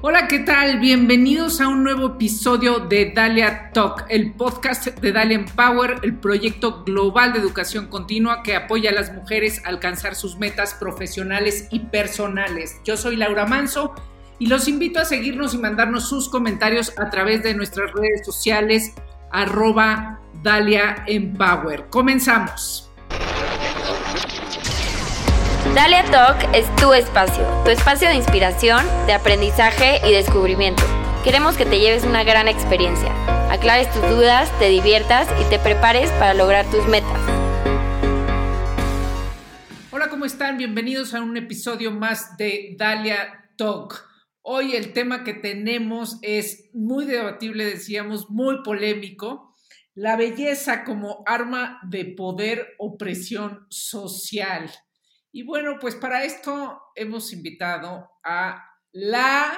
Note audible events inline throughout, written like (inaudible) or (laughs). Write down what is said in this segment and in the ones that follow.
Hola, ¿qué tal? Bienvenidos a un nuevo episodio de Dalia Talk, el podcast de Dalia Empower, el proyecto global de educación continua que apoya a las mujeres a alcanzar sus metas profesionales y personales. Yo soy Laura Manso y los invito a seguirnos y mandarnos sus comentarios a través de nuestras redes sociales arroba Dalia Empower. Comenzamos. Dalia Talk es tu espacio, tu espacio de inspiración, de aprendizaje y descubrimiento. Queremos que te lleves una gran experiencia, aclares tus dudas, te diviertas y te prepares para lograr tus metas. Hola, ¿cómo están? Bienvenidos a un episodio más de Dalia Talk. Hoy el tema que tenemos es muy debatible, decíamos, muy polémico. La belleza como arma de poder o presión social. Y bueno, pues para esto hemos invitado a la,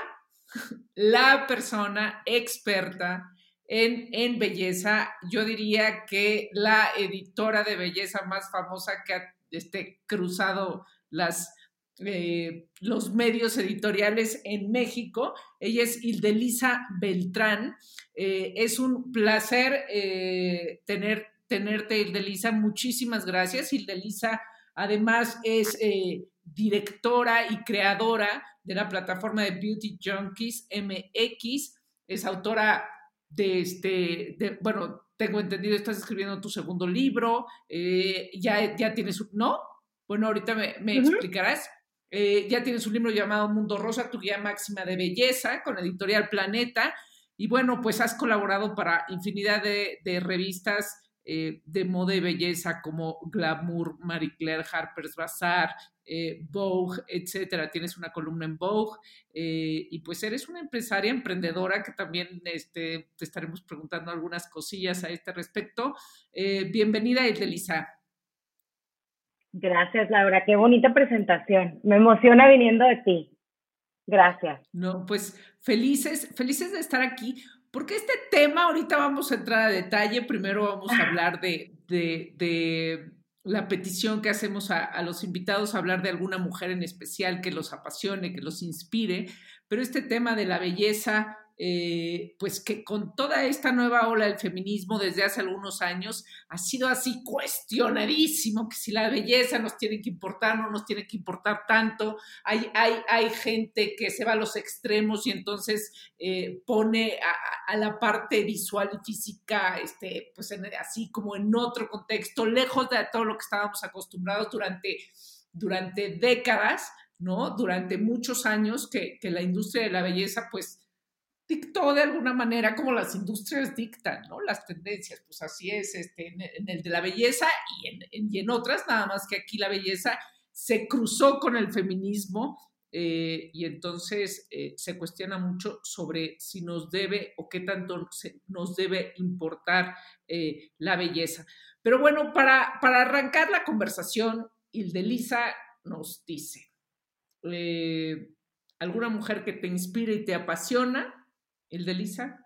(laughs) la persona experta en, en, belleza, yo diría que la editora de belleza más famosa que ha este, cruzado las, eh, los medios editoriales en México. Ella es Hildelisa Beltrán. Eh, es un placer eh, tener, tenerte, Hildelisa. Muchísimas gracias. Hildelisa Además, es eh, directora y creadora de la plataforma de Beauty Junkies MX. Es autora de este, bueno, tengo entendido, estás escribiendo tu segundo libro, eh, ya, ya tienes, ¿no? Bueno, ahorita me, explicarás. Eh, ya tienes un libro llamado Mundo Rosa, tu guía máxima de belleza, con Editorial Planeta. Y bueno, pues has colaborado para infinidad de, de revistas eh, de moda y belleza como Glamour, Marie Claire, Harper's Bazaar, eh, Vogue, etcétera. Tienes una columna en Vogue eh, y pues eres una empresaria emprendedora que también este, te estaremos preguntando algunas cosillas a este respecto. bienvenida, Edelisa. Gracias, Laura. Qué bonita presentación. Me emociona viniendo de ti. Gracias. No, pues felices, felices de estar aquí. Porque este tema, ahorita vamos a entrar a detalle, primero vamos a hablar de, de, la petición que hacemos a, a, los invitados, a hablar de alguna mujer en especial que los apasione, que los inspire, pero este tema de la belleza, eh, pues que con toda esta nueva ola del feminismo desde hace algunos años ha sido así cuestionadísimo, que si la belleza nos tiene que importar, no nos tiene que importar tanto. Hay, hay, hay gente que se va a los extremos y entonces eh, pone a, la parte visual y física, este, pues así como en otro contexto, lejos de todo lo que estábamos acostumbrados durante, durante décadas. ¿no? Durante muchos años que, que la industria de la belleza, pues, dictó de alguna manera como las industrias dictan, ¿no? Las tendencias, pues así es, este, en, el de la belleza y en, otras, nada más que aquí la belleza se cruzó con el feminismo eh, y entonces eh, se cuestiona mucho sobre si nos debe o qué tanto nos debe importar eh, la belleza. Pero bueno, para, para arrancar la conversación, Hildelisa nos dice, ¿alguna mujer que te inspire y te apasiona? ¿El de Lisa?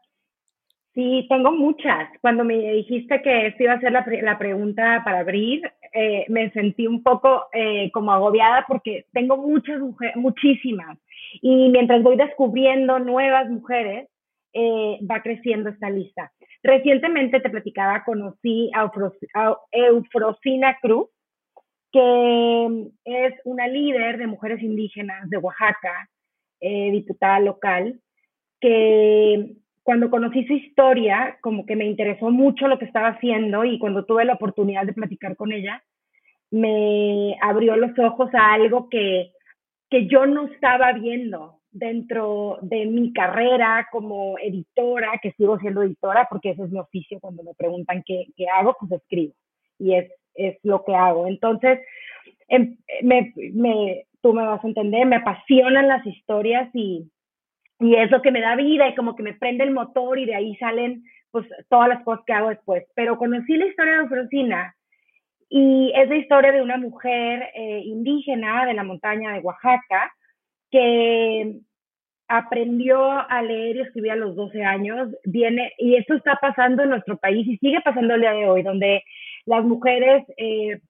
Sí, tengo muchas. Cuando me dijiste que esto iba a ser la, pregunta para abrir, eh, me sentí un poco eh, como agobiada porque tengo muchas mujeres, muchísimas. Y mientras voy descubriendo nuevas mujeres, eh, va creciendo esta lista. Recientemente te platicaba, conocí a, Eufrosina Cruz, que es una líder de mujeres indígenas de Oaxaca, diputada local, que cuando conocí su historia, como que me interesó mucho lo que estaba haciendo y cuando tuve la oportunidad de platicar con ella, me abrió los ojos a algo que, que yo no estaba viendo dentro de mi carrera como editora, que sigo siendo editora porque ese es mi oficio, cuando me preguntan qué, qué hago, pues escribo y es, es lo que hago. Entonces, em, me, me, tú me vas a entender, me apasionan las historias y, y es lo que me da vida y como que me prende el motor y de ahí salen pues todas las cosas que hago después. Pero conocí la historia de Ofrosina y es la historia de una mujer eh, indígena de la montaña de Oaxaca que aprendió a leer y escribir a los 12 años, viene, y esto está pasando en nuestro país y sigue pasando el día de hoy, donde las mujeres eh,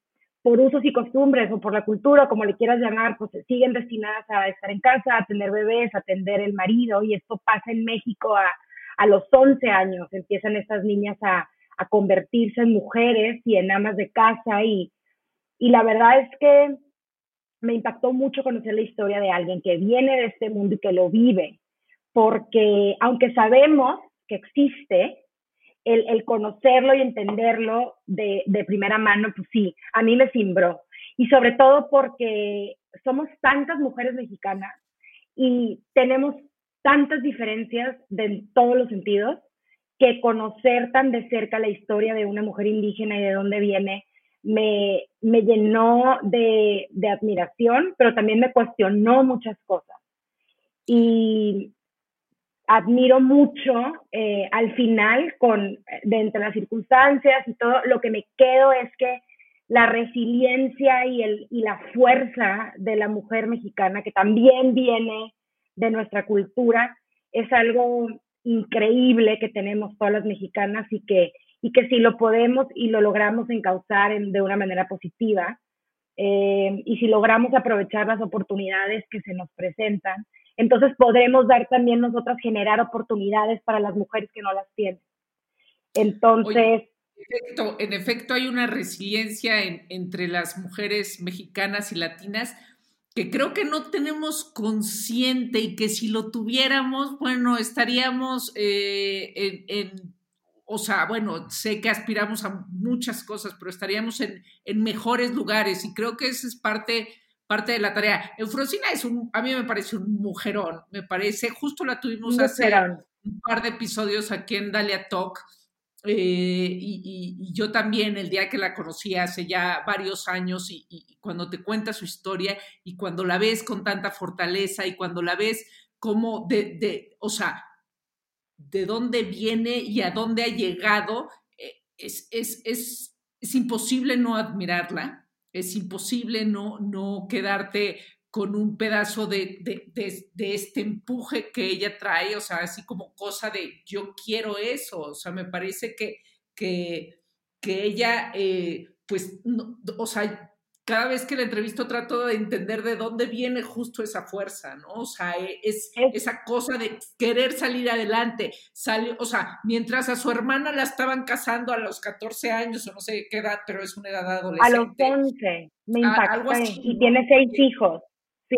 por usos y costumbres o por la cultura, como le quieras llamar, pues siguen destinadas a estar en casa, a atender bebés, a atender el marido, y esto pasa en México a, a los 11 años, empiezan estas niñas a, a, convertirse en mujeres y en amas de casa, y, y la verdad es que me impactó mucho conocer la historia de alguien que viene de este mundo y que lo vive, porque aunque sabemos que existe, el, conocerlo y entenderlo de, primera mano, pues sí, a mí me cimbró. Y sobre todo porque somos tantas mujeres mexicanas y tenemos tantas diferencias de todos los sentidos que conocer tan de cerca la historia de una mujer indígena y de dónde viene me, llenó de admiración, pero también me cuestionó muchas cosas. Y admiro mucho eh, al final con de entre las circunstancias y todo lo que me quedo es que la resiliencia y, el, y la fuerza de la mujer mexicana que también viene de nuestra cultura es algo increíble que tenemos todas las mexicanas y que y que si lo podemos y lo logramos encauzar de una manera positiva eh, y si logramos aprovechar las oportunidades que se nos presentan entonces podremos dar también nosotras generar oportunidades para las mujeres que no las tienen. Entonces... en, efecto, hay una resiliencia entre las mujeres mexicanas y latinas que creo que no tenemos consciente y que si lo tuviéramos, bueno, estaríamos eh, en, en, o sea, bueno, sé que aspiramos a muchas cosas, pero estaríamos en, en mejores lugares y creo que esa es parte parte de la tarea. Eufrosina es un, a mí me parece un mujerón, me parece, justo la tuvimos hace un par de episodios aquí en Dalia Talk. Eh, y, yo también el día que la conocí hace ya varios años y, y, cuando te cuenta su historia y cuando la ves con tanta fortaleza y cuando la ves como de, de o sea, de dónde viene y a dónde ha llegado, eh, es, es, es, es imposible no admirarla es imposible no, no quedarte con un pedazo de, de, este empuje que ella trae, o sea, así como cosa de yo quiero eso, o sea, me parece que, que, que ella, eh, pues, o sea, cada vez que la entrevisto trato de entender de dónde viene justo esa fuerza, ¿no? O sea, e, es, esa cosa de querer salir adelante. Salió, o sea, mientras a su hermana la estaban casando a los 14 años o no sé qué edad, pero es una edad adolescente. A los 11, me impactó. y tiene seis hijos.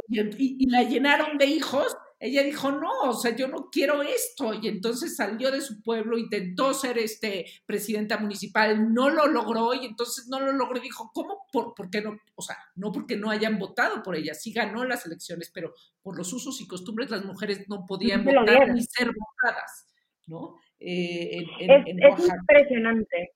y, la llenaron de hijos ella dijo, no, o sea, yo no quiero esto. Y entonces salió de su pueblo, intentó ser este presidenta municipal, no lo logró y entonces no lo logró. Dijo, ¿cómo? ¿Por, ¿Por, qué no? O sea, no porque no hayan votado por ella, sí ganó las elecciones, pero por los usos y costumbres las mujeres no podían votar ni ser votadas, ¿no? Eh, es, es impresionante.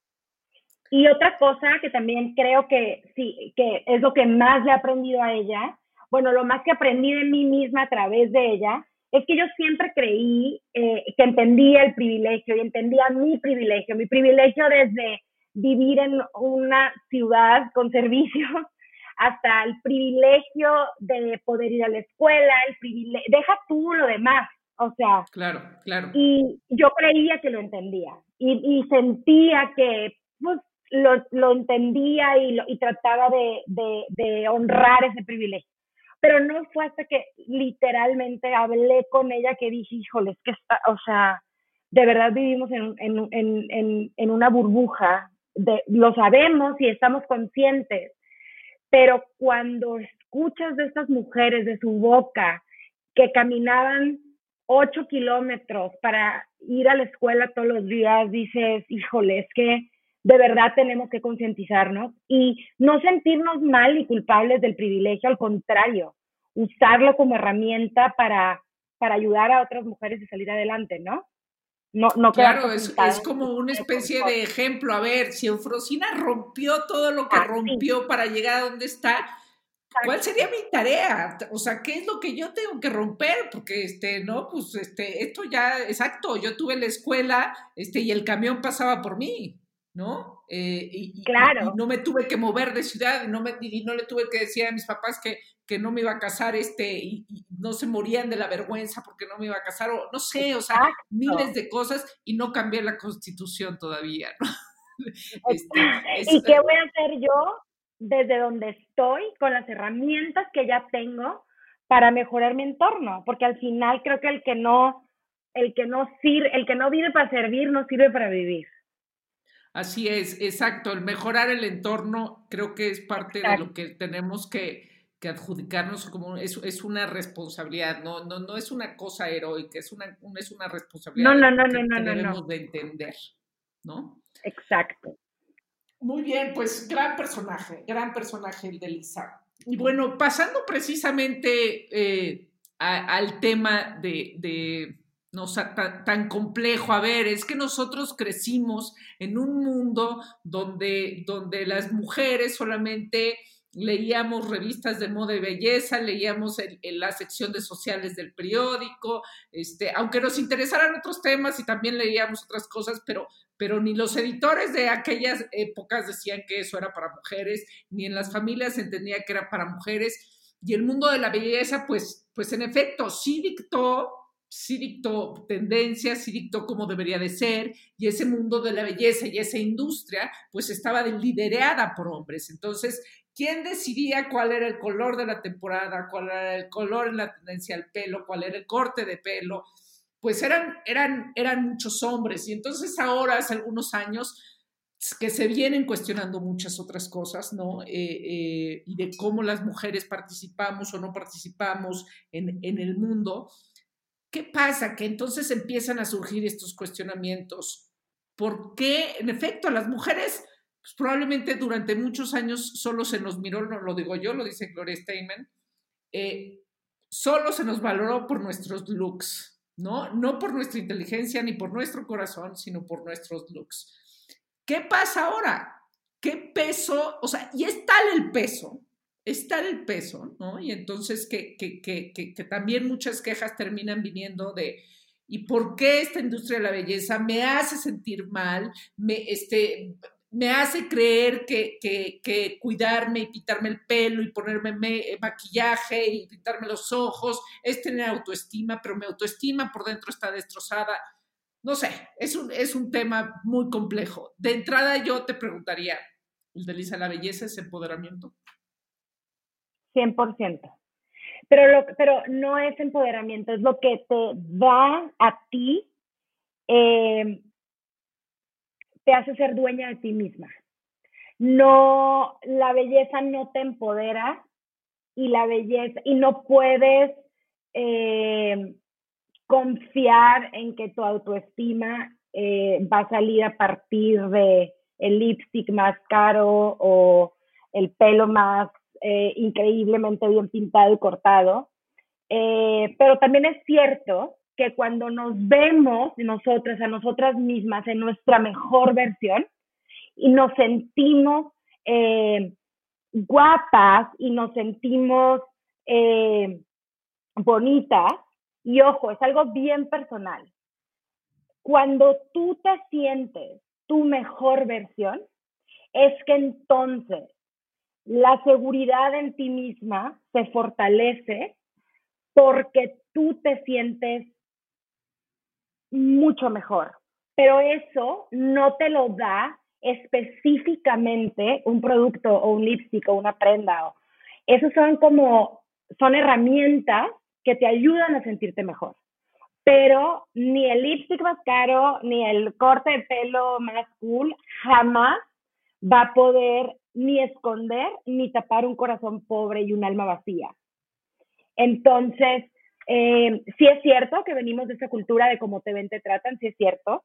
Y otra cosa que también creo que sí, que es lo que más le ha aprendido a ella, bueno, lo más que aprendí de mí misma a través de ella, es que yo siempre creí eh, que entendía el privilegio y entendía mi privilegio, mi privilegio desde vivir en una ciudad con servicios (laughs) hasta el privilegio de poder ir a la escuela, el privilegio, deja tú lo demás, o sea. Claro, claro. Y yo creía que lo entendía y, sentía que pues, lo, lo entendía y, lo, y trataba de, de, de honrar ese privilegio pero no fue hasta que literalmente hablé con ella que dije, híjole, es que está, o sea, de verdad vivimos en, en, en, en una burbuja, de, lo sabemos y estamos conscientes, pero cuando escuchas de estas mujeres, de su boca, que caminaban ocho kilómetros para ir a la escuela todos los días, dices, híjole, es que de verdad tenemos que concientizarnos y no sentirnos mal y culpables del privilegio, al contrario, usarlo como herramienta para, para ayudar a otras mujeres a salir adelante, ¿no? No, no claro, es, es, como una especie de ejemplo. A ver, si Eufrosina rompió todo lo que ah, rompió para llegar a donde está, ¿cuál sería mi tarea? O sea, ¿qué es lo que yo tengo que romper? Porque, este, no, pues, este, esto ya, exacto, yo tuve la escuela, este, y el camión pasaba por mí. ¿No? Eh, y, claro. no me tuve que mover de ciudad, y no, me, y no le tuve que decir a mis papás que, que no me iba a casar, este, y, no se morían de la vergüenza porque no me iba a casar, o no sé, o sea, miles de cosas, y no cambié la constitución todavía, ¿no? (laughs) Este, ¿Y qué voy a hacer yo? desde donde estoy, con las herramientas que ya tengo para mejorar mi entorno, porque al final creo que el que no, el que no sirve, el que no vive para servir, no sirve para vivir. Así es, exacto. El mejorar el entorno creo que es parte de lo que tenemos que, adjudicarnos como es, es, una responsabilidad, no, no, no es una cosa heroica, es una, es una responsabilidad no, no, que, no, debemos de entender, ¿no? Exacto. Muy bien, pues gran personaje, gran personaje el de Lisa. Y bueno, pasando precisamente eh, al tema de, no tan, tan, complejo. A ver, es que nosotros crecimos en un mundo donde, donde las mujeres solamente leíamos revistas de moda y belleza, leíamos en, la sección de sociales del periódico, este, aunque nos interesaran otros temas y también leíamos otras cosas, pero, pero ni los editores de aquellas épocas decían que eso era para mujeres, ni en las familias se entendía que era para mujeres. Y el mundo de la belleza, pues, pues en efecto, sí dictó sí dictó tendencias, sí dictó cómo debería de ser, y ese mundo de la belleza y esa industria, pues estaba liderada por hombres. Entonces, ¿Quién decidía cuál era el color de la temporada, cuál era el color en la tendencia al pelo, cuál era el corte de pelo? Pues eran, eran, eran muchos hombres. Y entonces ahora, hace algunos años, que se vienen cuestionando muchas otras cosas, ¿no? Eh, eh, y de cómo las mujeres participamos o no participamos en, en el mundo. ¿Qué pasa? Que entonces empiezan a surgir estos cuestionamientos. ¿Por qué, en efecto, a las mujeres pues probablemente durante muchos años solo se nos miró, no lo digo yo, lo dice Gloria Steinem, eh, solo se nos valoró por nuestros looks, ¿no? No por nuestra inteligencia ni por nuestro corazón, sino por nuestros looks. ¿Qué pasa ahora? ¿Qué peso? O sea, y es tal el peso, es tal el peso, ¿no? Y entonces que, que, que, que también muchas quejas terminan viniendo de, ¿y por qué esta industria de la belleza me hace sentir mal? Me, este, me hace creer que, que, cuidarme y pintarme el pelo y ponerme maquillaje y pintarme los ojos es tener autoestima, pero mi autoestima por dentro está destrozada. No sé, es un, es un tema muy complejo. De entrada yo te preguntaría, ¿el la belleza es empoderamiento? 100%. Pero, lo, pero no es empoderamiento, es lo que te da a ti eh, te hace ser dueña de ti misma. No, la belleza no te empodera y la belleza, y no puedes eh, confiar en que tu autoestima eh, va a salir a partir de el lipstick más caro o el pelo más eh, increíblemente bien pintado y cortado. pero también es cierto que cuando nos vemos nosotras a nosotras mismas en nuestra mejor versión y nos sentimos eh, guapas y nos sentimos eh, bonitas, y ojo, es algo bien personal. Cuando tú te sientes tu mejor versión, es que entonces la seguridad en ti misma se fortalece porque tú te sientes mucho mejor. Pero eso no te lo da específicamente un producto o un lipstick o una prenda. Esos son como, son herramientas que te ayudan a sentirte mejor. Pero ni el lipstick más caro, ni el corte de pelo más cool, jamás va a poder ni esconder ni tapar un corazón pobre y un alma vacía. Entonces, eh, sí es cierto que venimos de esa cultura de cómo te ven, te tratan, sí es cierto,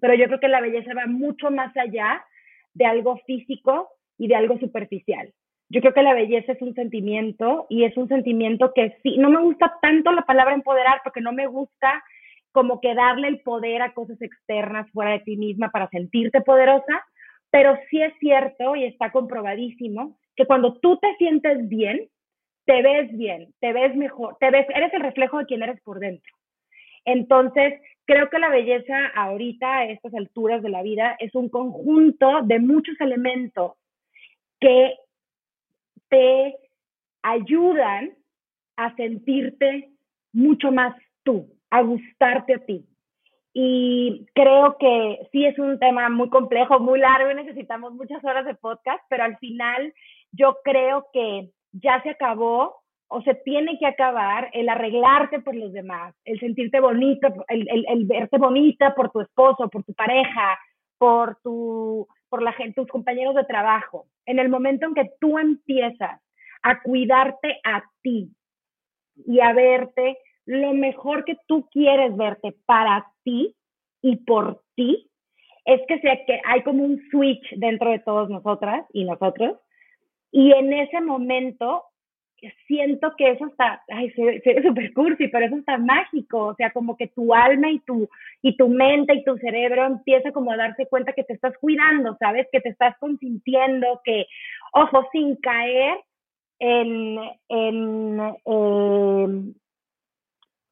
pero yo creo que la belleza va mucho más allá de algo físico y de algo superficial. Yo creo que la belleza es un sentimiento y es un sentimiento que sí, no me gusta tanto la palabra empoderar porque no me gusta como que darle el poder a cosas externas fuera de ti misma para sentirte poderosa, pero sí es cierto y está comprobadísimo que cuando tú te sientes bien, te ves bien, te ves mejor, te ves, eres el reflejo de quien eres por dentro. Entonces, creo que la belleza ahorita, a estas alturas de la vida, es un conjunto de muchos elementos que te ayudan a sentirte mucho más tú, a gustarte a ti. Y creo que sí es un tema muy complejo, muy largo y necesitamos muchas horas de podcast, pero al final yo creo que ya se acabó o se tiene que acabar el arreglarte por los demás, el sentirte bonito, el, el, verte bonita por tu esposo, por tu pareja, por, tu, por la gente, tus compañeros de trabajo. En el momento en que tú empiezas a cuidarte a ti y a verte lo mejor que tú quieres verte para y por ti, es que, sea que hay como un switch dentro de todos nosotras y nosotros. Y en ese momento siento que eso está, ay, se, ve súper cursi, pero eso está mágico, o sea, como que tu alma y tu, y tu mente y tu cerebro empieza como a darse cuenta que te estás cuidando, ¿sabes? Que te estás consintiendo, que, ojo, sin caer en, en em,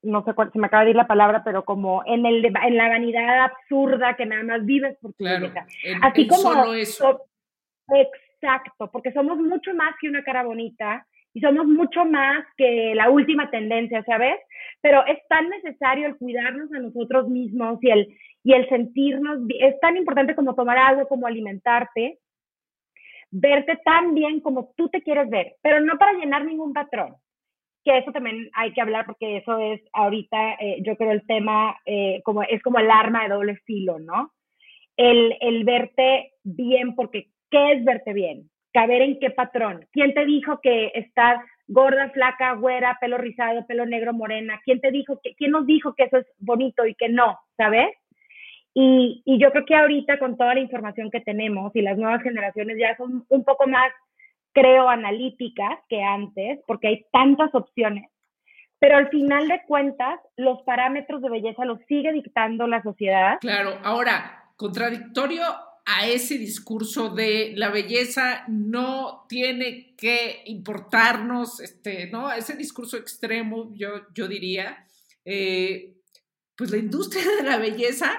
no sé cuál, se me acaba de ir la palabra, pero como en, el, en la vanidad absurda que nada más vives por tu claro, Así como... Solo eso. exacto, porque somos mucho más que una cara bonita, y somos mucho más que la última tendencia, ¿sabes? Pero es tan necesario el cuidarnos a nosotros mismos y el, y el sentirnos, es tan importante como tomar agua, como alimentarte, verte tan bien como tú te quieres ver, pero no para llenar ningún patrón, que eso también hay que hablar porque eso es ahorita, eh, yo creo el tema, eh, como, es como el arma de doble filo, ¿no? El, el verte bien, porque ¿qué es verte bien? caber en qué patrón. ¿Quién te dijo que estás gorda, flaca, güera, pelo rizado, pelo negro, morena? ¿Quién te dijo que, quién nos dijo que eso es bonito y que no, sabes? Y, y yo creo que ahorita con toda la información que tenemos y las nuevas generaciones ya son un poco más, creo, analíticas que antes, porque hay tantas opciones. Pero al final de cuentas, los parámetros de belleza los sigue dictando la sociedad. Claro, ahora, contradictorio a ese discurso de la belleza no tiene que importarnos, este, ¿no? ese discurso extremo, yo, yo diría, eh, pues la industria de la belleza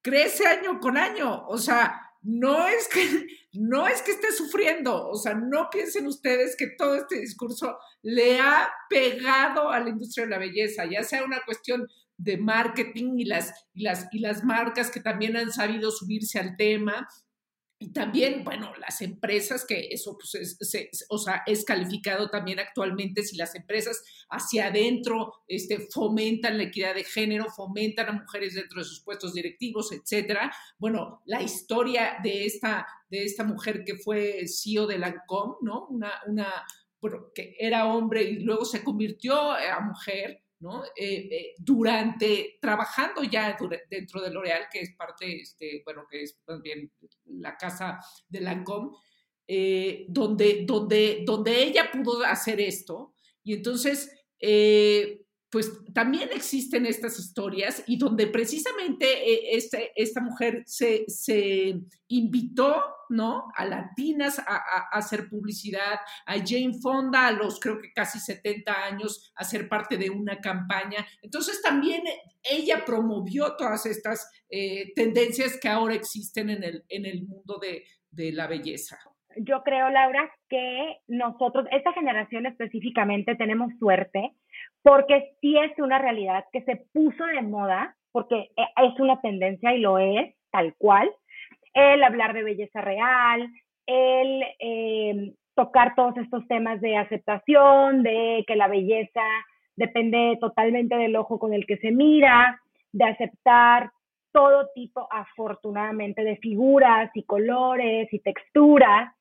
crece año con año, o sea, no es que no es que esté sufriendo, o sea, no piensen ustedes que todo este discurso le ha pegado a la industria de la belleza, ya sea una cuestión de marketing y las, y las, y las marcas que también han sabido subirse al tema. Y también, bueno, las empresas, que eso pues es, o sea, es calificado también actualmente si las empresas hacia adentro este, fomentan la equidad de género, fomentan a mujeres dentro de sus puestos directivos, etcétera. Bueno, la historia de esta, de esta mujer que fue CEO de Lancôme, ¿no? Una, una, bueno, que era hombre y luego se convirtió a mujer, ¿no? Eh, eh, durante, trabajando ya dentro de L'Oreal, que es parte, este, bueno, que es también la casa de Lancôme, eh, donde, donde, donde ella pudo hacer esto. Y entonces, pues también existen estas historias y donde precisamente este, esta mujer se, se invitó ¿no? A latinas a, hacer publicidad, a Jane Fonda a los creo que casi 70 años a ser parte de una campaña. Entonces también ella promovió todas estas eh, tendencias que ahora existen en el, en el mundo de, de la belleza. Yo creo, Laura, que nosotros, esta generación específicamente, tenemos suerte porque sí es una realidad que se puso de moda, porque eh, es una tendencia y lo es, tal cual, el hablar de belleza real, el eh, tocar todos estos temas de aceptación, de que la belleza depende totalmente del ojo con el que se mira, de aceptar todo tipo, afortunadamente, de figuras y colores y texturas,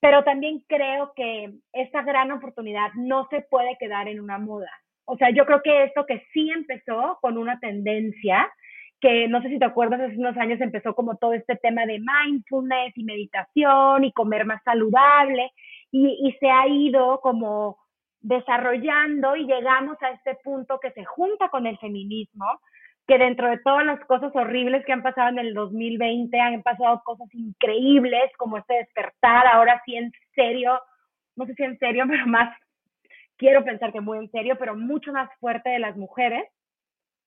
pero también creo que esta gran oportunidad no se puede quedar en una moda. O sea, yo creo que esto que sí empezó con una tendencia, que no sé si te acuerdas, hace unos años empezó como todo este tema de mindfulness y meditación y comer más saludable y, se ha ido como desarrollando y llegamos a este punto que se junta con el feminismo, que dentro de todas las cosas horribles que han pasado en el 2020 han pasado cosas increíbles como este despertar, ahora sí en serio, no sé si en serio, (laughs) pero más, quiero pensar que muy en serio, pero mucho más fuerte de las mujeres.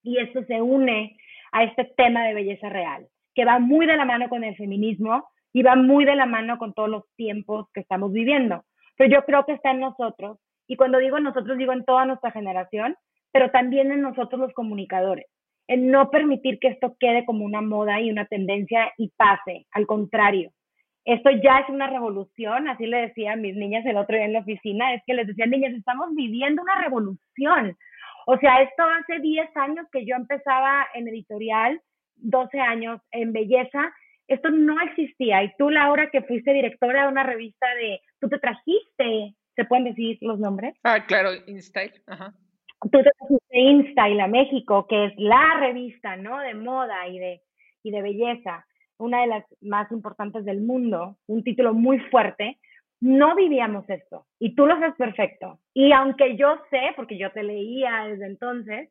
Y esto se une a este tema de belleza real, que va muy de la mano con el feminismo y va muy de la mano con todos los tiempos que estamos viviendo. Pero yo creo que está en nosotros, y cuando digo nosotros digo en toda nuestra generación, pero también en nosotros los comunicadores, en no permitir que esto quede como una moda y una tendencia y pase, al contrario. Esto ya es una revolución, así le decía a mis niñas el otro día en la oficina, es que les decía, niñas, estamos viviendo una revolución. O sea, esto hace 10 años que yo empezaba en editorial, 12 años en belleza, esto no existía. Y tú, Laura, que fuiste directora de una revista de, tú te trajiste, ¿se pueden decir los nombres? Ah, claro, InStyle, ajá. Tú te trajiste InStyle a México, que es la revista, ¿no? De moda y de, y de belleza, una de las más importantes del mundo, un título muy fuerte. No vivíamos esto y tú lo sabes perfecto. Y aunque yo sé, porque yo te leía desde entonces,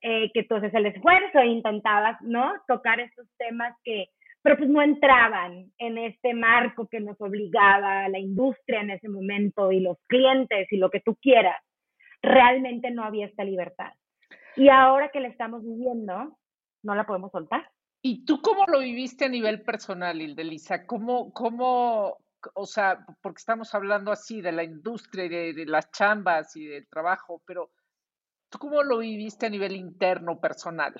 eh, que tú haces el esfuerzo e intentabas, ¿no? Tocar estos temas que, pero pues no entraban en este marco que nos obligaba la industria en ese momento y los clientes y lo que tú quieras. Realmente no había esta libertad. Y ahora que la estamos viviendo, no la podemos soltar. ¿Y tú cómo lo viviste a nivel personal, Ildelisa? ¿Cómo, cómo, o sea, porque estamos hablando así de la industria y de, de las chambas y del trabajo, pero ¿tú cómo lo viviste a nivel interno, personal?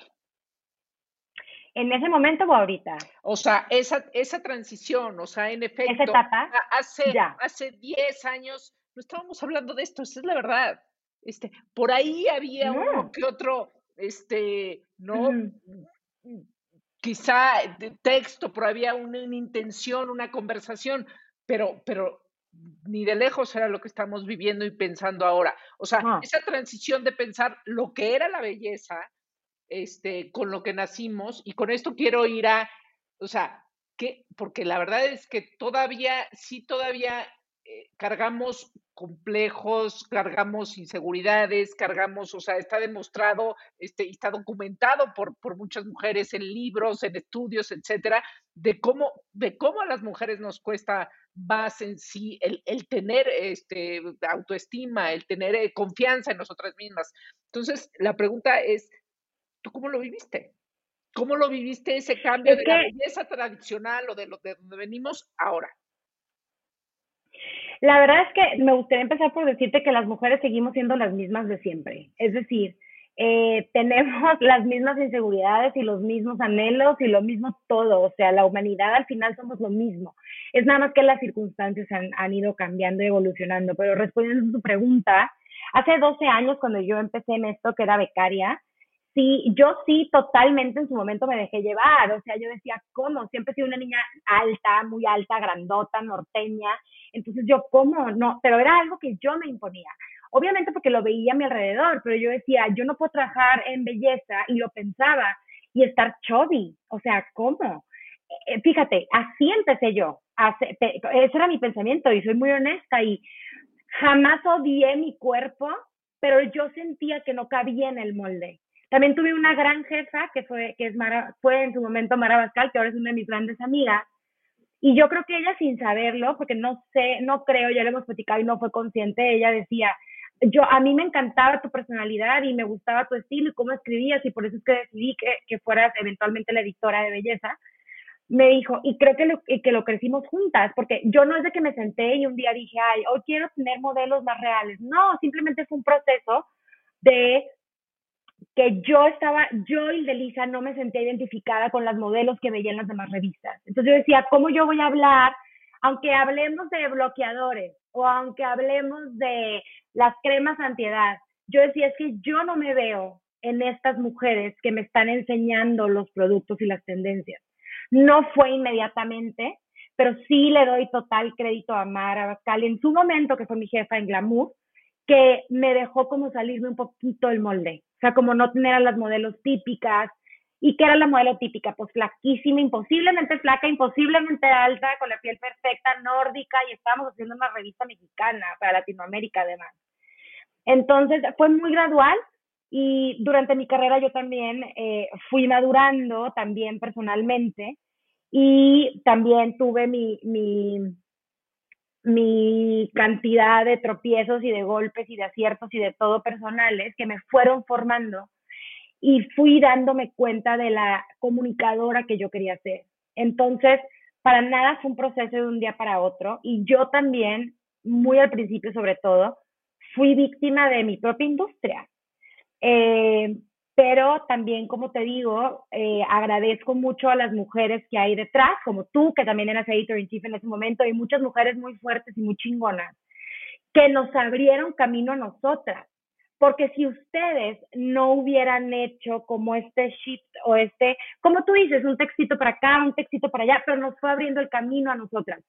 ¿En ese momento o ahorita? O sea, esa, esa transición, o sea, en efecto, esa etapa, hace, hace 10 años no estábamos hablando de esto, esa es la verdad. Este, por ahí había uno que otro, este, ¿no? Quizá de texto, pero había una, intención, una conversación, pero, pero ni de lejos era lo que estamos viviendo y pensando ahora. O sea, esa transición de pensar lo que era la belleza, este, con lo que nacimos, y con esto quiero ir a, o sea, que, porque la verdad es que todavía, sí, todavía eh, cargamos complejos, cargamos inseguridades, cargamos, o sea, está demostrado, este, y está documentado por, por muchas mujeres en libros, en estudios, etcétera, de cómo, de cómo a las mujeres nos cuesta más en sí el, el tener este, autoestima, el tener eh, confianza en nosotras mismas. Entonces, la pregunta es, ¿Tú cómo lo viviste? ¿Cómo lo viviste ese cambio de la belleza tradicional o de, lo, de donde venimos ahora? La verdad es que me gustaría empezar por decirte que las mujeres seguimos siendo las mismas de siempre. Es decir, eh, (laughs) tenemos las mismas inseguridades y los mismos anhelos y lo mismo todo. O sea, la humanidad al final somos lo mismo. Es nada más que las circunstancias han, han ido cambiando y evolucionando. Pero respondiendo a tu pregunta, hace 12 años cuando yo empecé en esto, que era becaria, sí, yo sí totalmente en su momento me dejé llevar, o sea, yo decía, ¿cómo? Siempre he sido una niña alta, muy alta, grandota, norteña, entonces yo, ¿cómo? No, pero era algo que yo me imponía. Obviamente porque lo veía a mi alrededor, pero yo decía, yo no puedo trabajar en belleza y lo pensaba y estar chubby, o sea, ¿cómo? Eh, fíjate, así empecé yo, ese era mi pensamiento y soy muy honesta y jamás odié mi cuerpo, pero yo sentía que no cabía en el molde. También tuve una gran jefa que fue, que es Mara, fue en su momento Mara Bascal, que ahora es una de mis grandes amigas. Y yo creo que ella sin saberlo, porque no sé, no creo, ya lo hemos platicado y no fue consciente, ella decía, yo, a mí me encantaba tu personalidad y me gustaba tu estilo y cómo escribías y por eso es que decidí que, que fueras eventualmente la editora de belleza. Me dijo, y creo que lo, que lo crecimos juntas, porque yo no es de que me senté y un día dije, ay, hoy quiero tener modelos más reales. No, simplemente fue un proceso de que yo estaba, yo y Delisa no me sentía identificada con las modelos que veía en las demás revistas. Entonces yo decía, ¿cómo yo voy a hablar? Aunque hablemos de bloqueadores o aunque hablemos de las cremas antiedad, yo decía, es que yo no me veo en estas mujeres que me están enseñando los productos y las tendencias. No fue inmediatamente, pero sí le doy total crédito a Mara Bascal en su momento, que fue mi jefa en Glamour, que me dejó como salirme un poquito el molde. O sea, como no tener a las modelos típicas. ¿Y qué era la modelo típica? Pues flaquísima, imposiblemente flaca, imposiblemente alta, con la piel perfecta, nórdica, y estábamos haciendo una revista mexicana para Latinoamérica además. Entonces, fue muy gradual y durante mi carrera yo también eh, fui madurando, también personalmente, y también tuve mi, mi, mi cantidad de tropiezos y de golpes y de aciertos y de todo personales que me fueron formando y fui dándome cuenta de la comunicadora que yo quería ser. Entonces, para nada fue un proceso de un día para otro y yo también, muy al principio sobre todo, fui víctima de mi propia industria. Eh, pero también, como te digo, eh, agradezco mucho a las mujeres que hay detrás, como tú, que también eras editor in chief en ese momento, y muchas mujeres muy fuertes y muy chingonas, que nos abrieron camino a nosotras. Porque si ustedes no hubieran hecho como este shift o este, como tú dices, un textito para acá, un textito para allá, pero nos fue abriendo el camino a nosotras.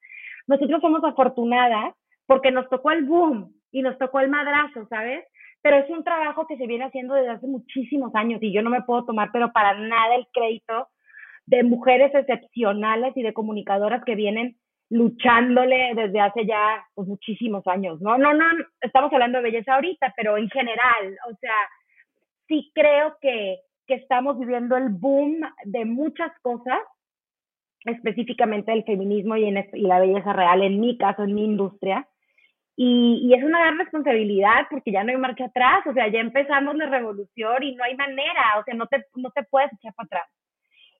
Nosotros somos afortunadas porque nos tocó el boom y nos tocó el madrazo, ¿sabes? Pero es un trabajo que se viene haciendo desde hace muchísimos años y yo no me puedo tomar, pero para nada el crédito de mujeres excepcionales y de comunicadoras que vienen luchándole desde hace ya pues, muchísimos años, ¿no? No, no, estamos hablando de belleza ahorita, pero en general, o sea, sí creo que, que estamos viviendo el boom de muchas cosas, específicamente el feminismo y, en, y la belleza real, en mi caso, en mi industria, y, es una gran responsabilidad porque ya no hay marcha atrás, o sea, ya empezamos la revolución y no hay manera, o sea, no te, no te puedes echar para atrás.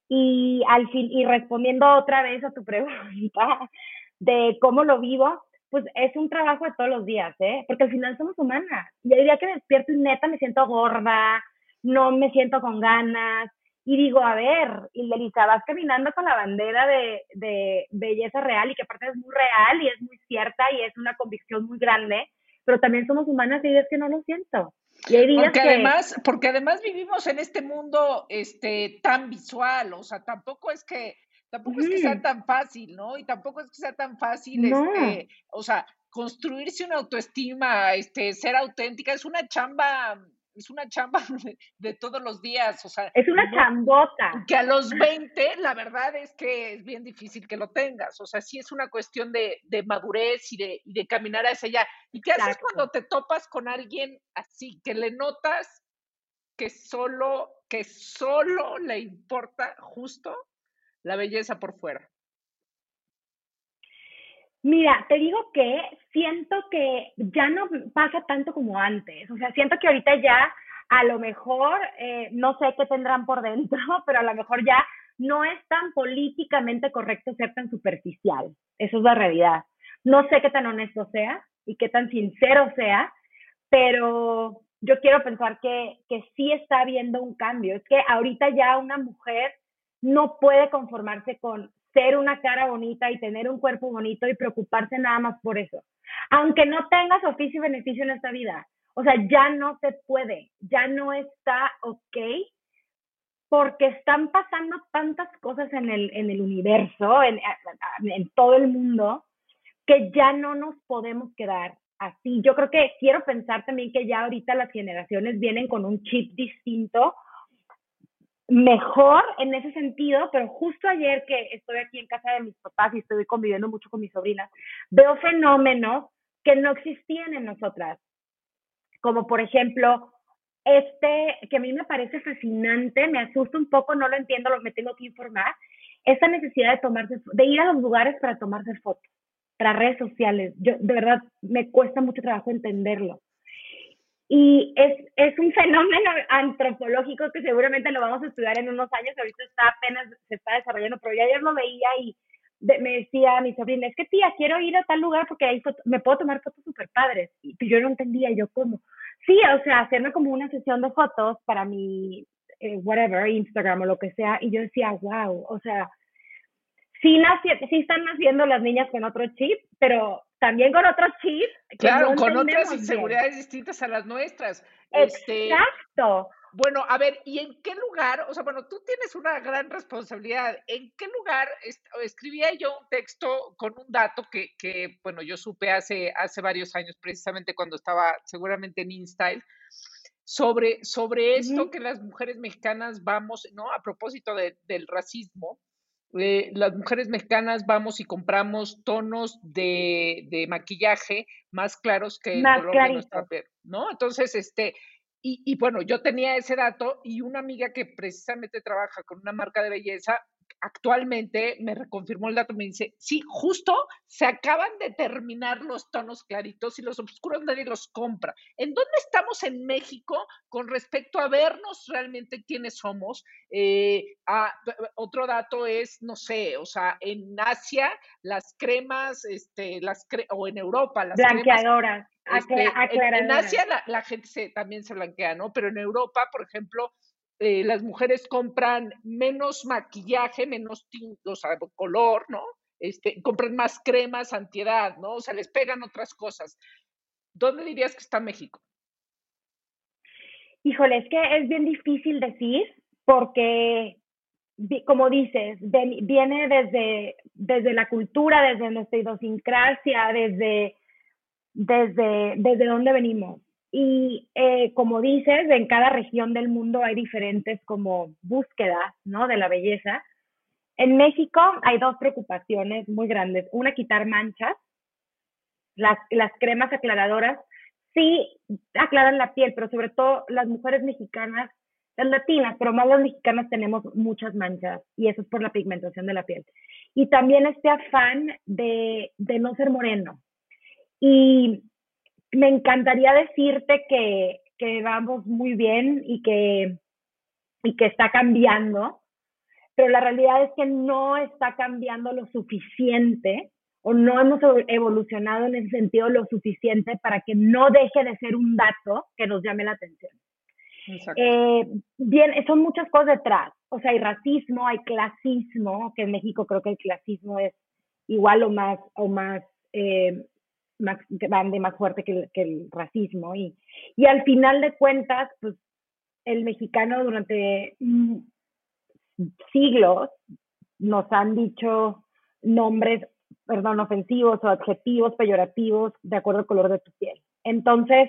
Y al fin, y respondiendo otra vez a tu (laughs) pregunta de cómo lo vivo, pues es un trabajo de todos los días, ¿eh? Porque al final somos humanas. Y el día que despierto y neta me siento gorda, no me siento con ganas, y digo, a ver, y Elisa, vas caminando con la bandera de, de belleza real y que aparte es muy real y es muy cierta y es una convicción muy grande, pero también somos humanas y hay días que no lo siento. Y hay días porque además, porque además vivimos en este mundo este tan visual, o sea, tampoco es que tampoco es que sea tan fácil, ¿no? Y tampoco es que sea tan fácil este, o sea, construirse una autoestima, este ser auténtica es una chamba es una chamba (laughs) de, todos los días, o sea. Es una chambota. Que a los 20, la verdad es que es bien difícil que lo tengas, o sea, sí es una cuestión de, madurez y de, de, caminar hacia allá. ¿Y qué haces cuando te topas con alguien así, que le notas que solo, que solo le importa justo la belleza por fuera? Mira, te digo que siento que ya no pasa tanto como antes. O sea, siento que ahorita ya a lo mejor, eh, no sé qué tendrán por dentro, (laughs) pero a lo mejor ya no es tan políticamente correcto ser tan superficial. Eso es la realidad. No sé qué tan honesto sea y qué tan sincero sea, pero yo quiero pensar que, que sí está habiendo un cambio. Es que ahorita ya una mujer no puede conformarse con ser una cara bonita y tener un cuerpo bonito y preocuparse nada más por eso. Aunque no tengas oficio y beneficio en esta vida. O sea, ya no se puede, ya no está ok, porque están pasando tantas cosas en el, en el universo, en, en todo el mundo, que ya no nos podemos quedar así. Yo creo que quiero pensar también que ya ahorita las generaciones vienen con un chip distinto mejor en ese sentido, pero justo ayer que estoy aquí en casa de mis papás y estoy conviviendo mucho con mis sobrinas, veo fenómenos que no existían en nosotras, como por ejemplo, este que a mí me parece fascinante, me asusta un poco, no lo entiendo, lo me tengo que informar, esta necesidad de tomarse, de ir a los lugares para tomarse fotos, para redes sociales. Yo, de verdad, me cuesta mucho trabajo entenderlo. Y es, es un fenómeno antropológico que seguramente lo vamos a estudiar en unos años, ahorita está apenas se está desarrollando, pero yo ayer lo veía y me decía mi sobrina, es que tía, quiero ir a tal lugar porque ahí me puedo tomar fotos súper padres. Y yo no entendía yo cómo. Sí, o sea, hacerme como una sesión de fotos para mi, eh, whatever, Instagram o lo que sea, y yo decía, wow, o sea, sí, nací, sí están naciendo las niñas con otro chip, pero también con otros chips. Claro, con otras inseguridades distintas a las nuestras. Este, Exacto. bueno, a ver, ¿y en qué lugar? O sea, bueno, tú tienes una gran responsabilidad. ¿En qué lugar escribía yo un texto con un dato que, que, bueno, yo supe hace, hace varios años, precisamente cuando estaba seguramente en InStyle, sobre, sobre esto que las mujeres mexicanas vamos, ¿no? A propósito del racismo, eh, las mujeres mexicanas vamos y compramos tonos de, de maquillaje más claros que el color de nuestra piel, ¿no? Entonces, este, y, y, bueno, yo tenía ese dato y una amiga que precisamente trabaja con una marca de belleza actualmente me reconfirmó el dato, me dice, sí, justo se acaban de terminar los tonos claritos y los oscuros nadie los compra. ¿En dónde estamos en México con respecto a vernos realmente quiénes somos? Eh, otro dato es, no sé, o sea, en Asia las cremas, este, las o en Europa las blanqueadoras. Este, en, Asia la, la gente se, también se blanquea, ¿no? Pero en Europa, por ejemplo, eh, las mujeres compran menos maquillaje, menos tinto, o sea, color, ¿no? Este, compran más cremas, antiedad, ¿no? O sea, les pegan otras cosas. ¿Dónde dirías que está México? Híjole, es que es bien difícil decir porque, como dices, viene desde, desde la cultura, desde nuestra idiosincrasia, desde, desde, desde dónde venimos. Y eh, como dices, en cada región del mundo hay diferentes como búsquedas, ¿no? De la belleza. En México hay dos preocupaciones muy grandes. Una, quitar manchas. Las, las cremas aclaradoras sí aclaran la piel, pero sobre todo las mujeres mexicanas, las latinas, pero más las mexicanas tenemos muchas manchas y eso es por la pigmentación de la piel. Y también este afán de, de no ser moreno. Y me encantaría decirte que, que vamos muy bien y que, y que está cambiando, pero la realidad es que no está cambiando lo suficiente o no hemos evolucionado en ese sentido lo suficiente para que no deje de ser un dato que nos llame la atención. Eh, bien, son muchas cosas detrás. O sea, hay racismo, hay clasismo, que en México creo que el clasismo es igual o más, o más, eh, más grande, más fuerte que el, que el racismo. Y, y al final de cuentas, pues el mexicano durante siglos nos han dicho nombres perdón, ofensivos o adjetivos peyorativos de acuerdo al color de tu piel. Entonces,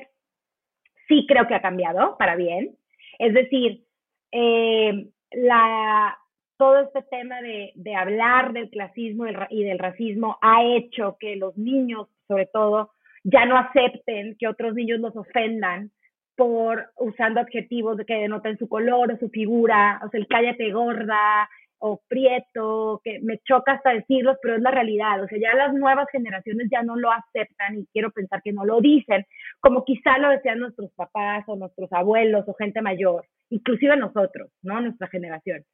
sí creo que ha cambiado para bien. Es decir, eh, la, todo este tema de, de hablar del clasismo y del racismo ha hecho que los niños, sobre todo, ya no acepten que otros niños los ofendan por usando adjetivos que denoten su color o su figura, o sea, el cállate gorda, o prieto, que me choca hasta decirlos, pero es la realidad. O sea, ya las nuevas generaciones ya no lo aceptan y quiero pensar que no lo dicen, como quizá lo decían nuestros papás o nuestros abuelos o gente mayor, inclusive nosotros, ¿no? Nuestra generación.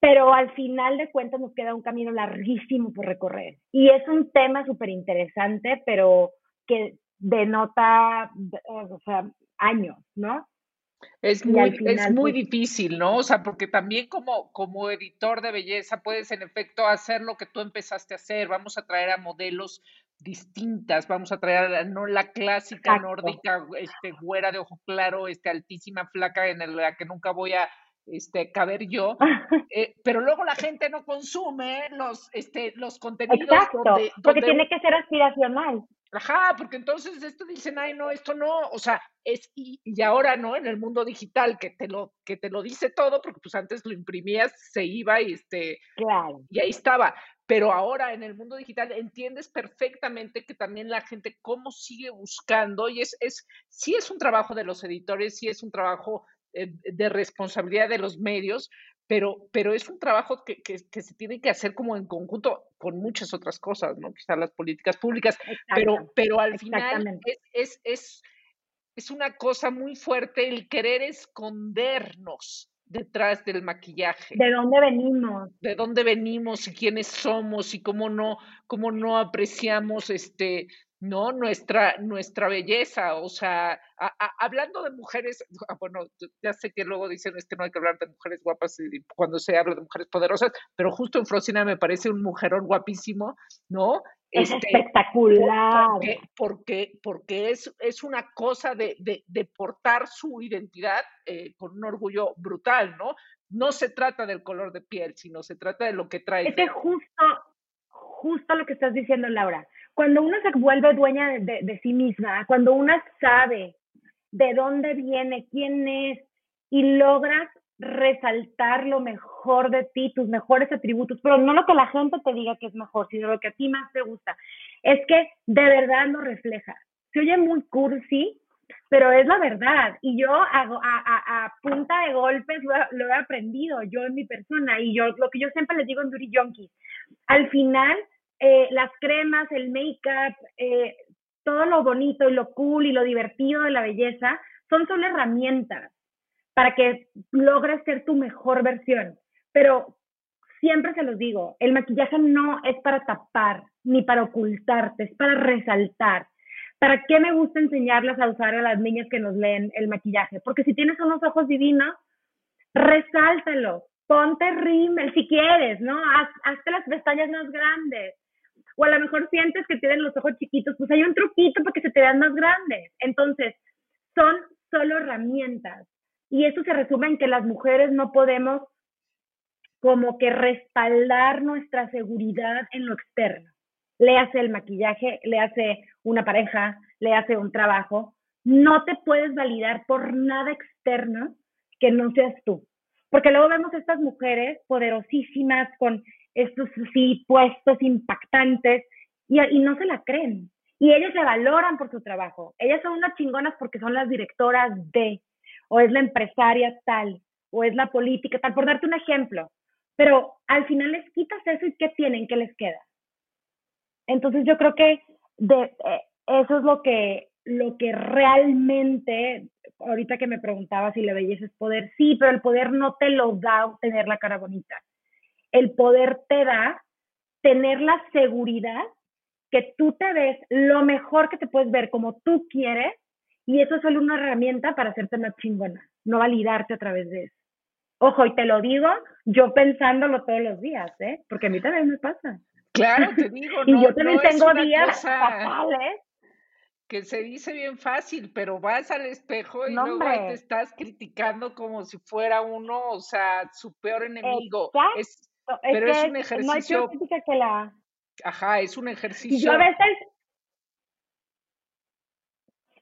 Pero al final de cuentas nos queda un camino larguísimo por recorrer. Y es un tema súper interesante, pero que denota, o sea, años, ¿no? Es muy, es muy pues difícil, ¿no? O sea, porque también como, como editor de belleza puedes en efecto hacer lo que tú empezaste a hacer. Vamos a traer a modelos distintas, vamos a traer a, no la clásica nórdica, este, güera de ojo claro, este, altísima, flaca, en la que nunca voy a este, caber yo, (laughs) eh, pero luego la gente no consume los, este, los contenidos. Exacto, porque tiene que ser aspiracional. Ajá, porque entonces esto dicen, ay, no, esto no, o sea, es, y, y, ahora, ¿no? En el mundo digital que te lo, que te lo dice todo, porque pues antes lo imprimías, se iba y este, claro. y ahí estaba. Pero ahora en el mundo digital entiendes perfectamente que también la gente cómo sigue buscando, y es, es, sí es un trabajo de los editores, sí es un trabajo de responsabilidad de los medios, pero, pero es un trabajo que, que, se tiene que hacer como en conjunto con muchas otras cosas, ¿no? Quizás las políticas públicas, pero, pero al final es, es, es, es una cosa muy fuerte el querer escondernos detrás del maquillaje. ¿De dónde venimos? De dónde venimos y quiénes somos y cómo no, cómo no apreciamos este ¿no? Nuestra, nuestra belleza, o sea, hablando de mujeres, (laughs) ah, bueno, ya sé que luego dicen es que no hay que hablar de mujeres guapas cuando se habla de mujeres poderosas, pero justo en Frosina me parece un mujerón guapísimo, ¿no? Es este, espectacular. Porque, porque, es, es una cosa de, de, portar su identidad eh, con un orgullo brutal, ¿no? No se trata del color de piel, sino se trata de lo que trae. Es justo, justo lo que estás diciendo, Laura cuando uno se vuelve dueña de, sí misma, cuando uno sabe de dónde viene, quién es, y logras resaltar lo mejor de ti, tus mejores atributos, pero no lo que la gente te diga que es mejor, sino lo que a ti más te gusta, es que de verdad lo refleja. Se oye muy cursi, pero es la verdad. Y yo hago a, punta de golpes lo, he aprendido yo en mi persona. Y yo lo que yo siempre les digo en Duty Junkies, al final eh, las cremas, el make-up, eh, todo lo bonito y lo cool y lo divertido de la belleza son solo herramientas para que logres ser tu mejor versión. Pero siempre se los digo, el maquillaje no es para tapar ni para ocultarte, es para resaltar. ¿Para qué me gusta enseñarlas a usar a las niñas que nos leen el maquillaje? Porque si tienes unos ojos divinos, resáltalo, ponte rímel si quieres, ¿no? Haz, hazte las pestañas más grandes. O a lo mejor sientes que tienen los ojos chiquitos, pues hay un truquito para que se te vean más grandes. Entonces, son solo herramientas. Y eso se resume en que las mujeres no podemos como que respaldar nuestra seguridad en lo externo. Le hace el maquillaje, le hace una pareja, le hace un trabajo. No te puedes validar por nada externo que no seas tú. Porque luego vemos estas mujeres poderosísimas con estos sí, puestos impactantes y, no se la creen. Y ellas se valoran por su trabajo. Ellas son unas chingonas porque son las directoras de, o es la empresaria tal, o es la política tal, por darte un ejemplo. Pero al final les quitas eso y ¿qué tienen? ¿Qué les queda? Entonces yo creo que de, eh, eso es lo que, lo que realmente, ahorita que me preguntaba si la belleza es poder, sí, pero el poder no te lo da tener la cara bonita. El poder te da tener la seguridad que tú te ves lo mejor que te puedes ver como tú quieres y eso es solo una herramienta para hacerte más chingona, no validarte a través de eso. Ojo, y te lo digo yo pensándolo todos los días, ¿eh? Porque a mí también me pasa. Claro, te (laughs) digo, no, y yo también tengo días fatales. Que se dice bien fácil, pero vas al espejo y luego te estás criticando como si fuera uno, o sea, su peor enemigo. Es, pero es, un ejercicio. No hay que la. Ajá, es un ejercicio. Yo a veces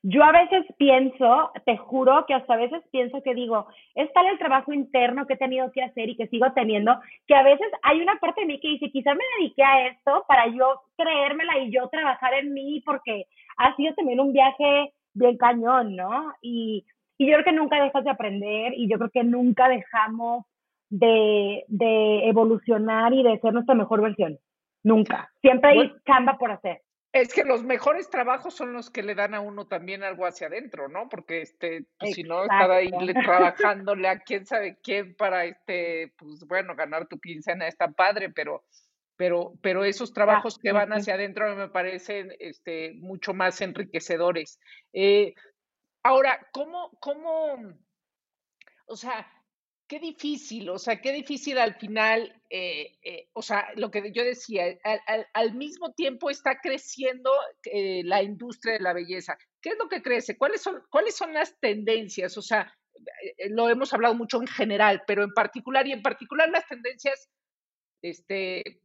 yo a veces pienso, te juro que hasta a veces pienso que digo, es tal el trabajo interno que he tenido que hacer y que sigo teniendo, que a veces hay una parte de mí que dice, quizá me dediqué a esto para yo creérmela y yo trabajar en mí porque ha sido también un viaje bien cañón, ¿no? Y, y yo creo que nunca dejas de aprender y yo creo que nunca dejamos de, de evolucionar y de ser nuestra mejor versión. Nunca. Siempre hay chamba por hacer. Es que los mejores trabajos son los que le dan a uno también algo hacia adentro, ¿no? Porque este, pues, si no, estar ahí trabajándole a quién sabe quién para este, pues bueno, ganar tu quincena está padre, pero, pero, pero esos trabajos que van hacia adentro me parecen este, mucho más enriquecedores. Eh, ahora, ¿cómo, cómo, o sea, qué difícil, o sea, qué difícil al final, eh, eh, o sea, lo que yo decía, al, mismo tiempo está creciendo eh, la industria de la belleza. ¿Qué es lo que crece? ¿Cuáles son, ¿Cuáles son las tendencias? O sea, lo hemos hablado mucho en general, pero en particular, y en particular las tendencias, este,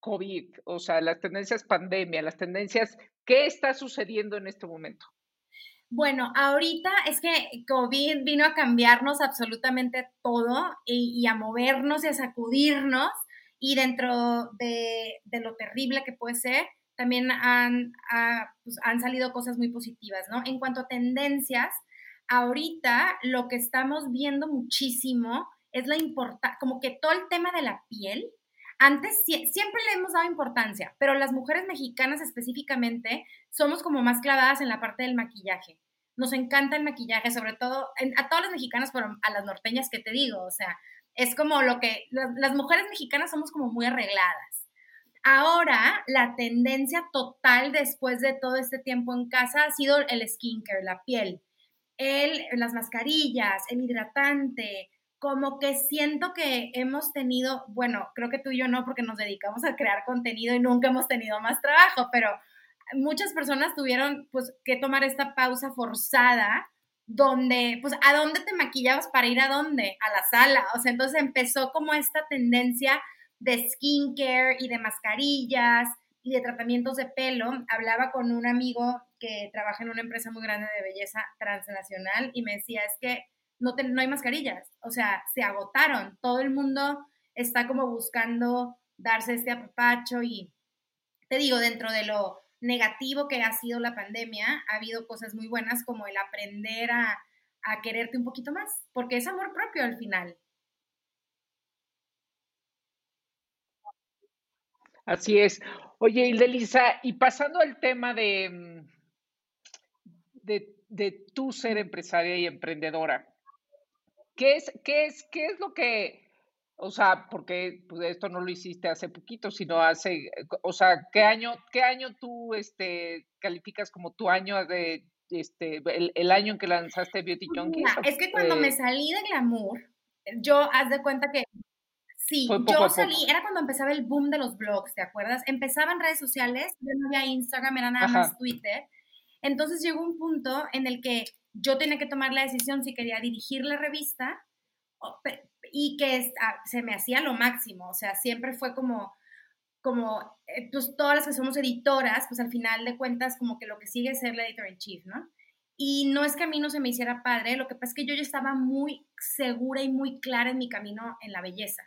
COVID, o sea, las tendencias pandemia, las tendencias, ¿qué está sucediendo en este momento? Bueno, ahorita es que COVID vino a cambiarnos absolutamente todo y, a movernos y a sacudirnos y dentro de, lo terrible que puede ser, también han, pues, han salido cosas muy positivas, ¿no? En cuanto a tendencias, ahorita lo que estamos viendo muchísimo es la importancia, como que todo el tema de la piel, antes siempre le hemos dado importancia, pero las mujeres mexicanas específicamente somos como más clavadas en la parte del maquillaje. Nos encanta el maquillaje, sobre todo a todas las mexicanas, pero a las norteñas que te digo, o sea, es como lo que las, mujeres mexicanas somos como muy arregladas. Ahora, la tendencia total después de todo este tiempo en casa ha sido el skincare, la piel, el, las mascarillas, el hidratante, como que siento que hemos tenido, bueno, creo que tú y yo no, porque nos dedicamos a crear contenido y nunca hemos tenido más trabajo, pero muchas personas tuvieron pues que tomar esta pausa forzada donde, pues, ¿a dónde te maquillabas para ir a dónde? A la sala. O sea, entonces empezó como esta tendencia de skincare y de mascarillas y de tratamientos de pelo. Hablaba con un amigo que trabaja en una empresa muy grande de belleza transnacional y me decía, es que no, no hay mascarillas, o sea, se agotaron, todo el mundo está como buscando darse este apapacho y te digo, dentro de lo negativo que ha sido la pandemia, ha habido cosas muy buenas como el aprender a, quererte un poquito más, porque es amor propio al final. Así es. Oye, Ildelisa, y pasando al tema de, mm, de, de tu ser empresaria y emprendedora, ¿Qué es, qué es, qué es lo que, o sea, porque pues, esto no lo hiciste hace poquito, sino hace, o sea, ¿qué año, qué año tú este, calificas como tu año de, este, el, año en que lanzaste Beauty Junkie? es que cuando me salí de Glamour, yo, haz de cuenta que Sí, yo salí, era cuando empezaba el boom de los blogs, ¿te acuerdas? Empezaba en redes sociales, yo no había Instagram, era nada más Twitter. Entonces llegó un punto en el que yo tenía que tomar la decisión si quería dirigir la revista y que ah, se me hacía lo máximo, o sea, siempre fue como, como, eh, pues todas las que somos editoras, pues al final de cuentas como que lo que sigue es ser la editor in chief, ¿no? Y no es que a mí no se me hiciera padre, lo que pasa es que yo ya estaba muy segura y muy clara en mi camino en la belleza.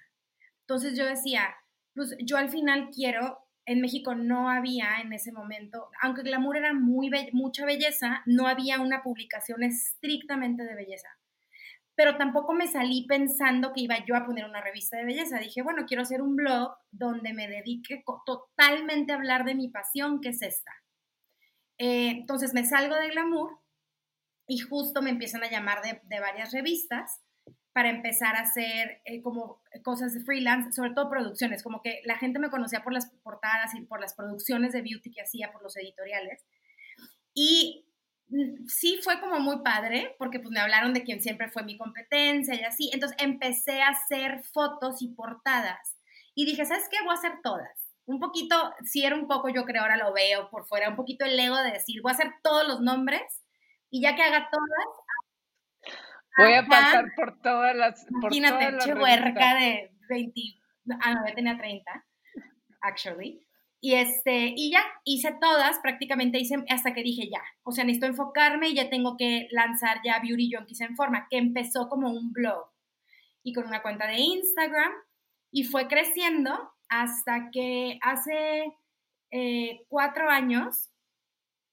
Entonces yo decía, pues yo al final quiero, en México no había en ese momento, aunque Glamour era muy mucha belleza, no había una publicación estrictamente de belleza. Pero tampoco me salí pensando que iba yo a poner una revista de belleza. Dije, bueno, quiero hacer un blog donde me dedique totalmente a hablar de mi pasión, que es esta. Eh, entonces me salgo de Glamour y justo me empiezan a llamar de, de varias revistas para empezar a hacer eh, como cosas de freelance, sobre todo producciones, como que la gente me conocía por las portadas y por las producciones de beauty que hacía, por los editoriales. Y mm, sí fue como muy padre, porque pues me hablaron de quien siempre fue mi competencia y así. Entonces empecé a hacer fotos y portadas. Y dije, ¿sabes qué? Voy a hacer todas. Un poquito, si era un poco, yo creo, ahora lo veo por fuera, un poquito el ego de decir, voy a hacer todos los nombres y ya que haga todas, Voy a pasar por todas las. Imagínate, por che huerca de 20. Ah, no, ya tenía 30, actually. Y, este, y ya, hice todas, prácticamente hice hasta que dije ya. O sea, necesito enfocarme y ya tengo que lanzar ya Beauty Junkies en forma, que empezó como un blog y con una cuenta de Instagram y fue creciendo hasta que hace eh, cuatro años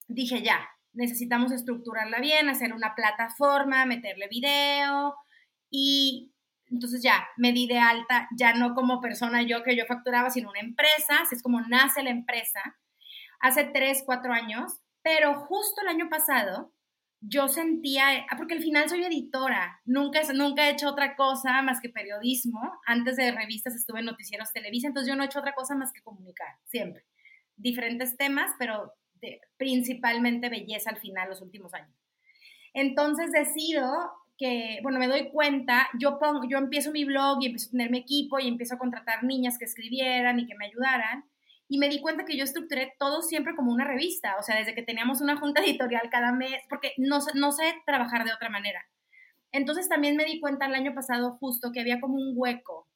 dije ya, necesitamos estructurarla bien, hacer una plataforma, meterle video y entonces ya me di de alta, ya no como persona yo que yo facturaba, sino una empresa, así es como nace la empresa, hace tres, cuatro años, pero justo el año pasado yo sentía, ah, porque al final soy editora, nunca, nunca he hecho otra cosa más que periodismo, antes de revistas estuve en noticieros Televisa, entonces yo no he hecho otra cosa más que comunicar, siempre. Diferentes temas, pero principalmente belleza al final, los últimos años. Entonces decido que, bueno, me doy cuenta, yo, pongo, yo empiezo mi blog y empiezo a tener mi equipo y empiezo a contratar niñas que escribieran y que me ayudaran. Y me di cuenta que yo estructuré todo siempre como una revista, o sea, desde que teníamos una junta (laughs) editorial cada mes, porque no, no sé trabajar de otra manera. Entonces también me di cuenta el año pasado justo que había como un hueco,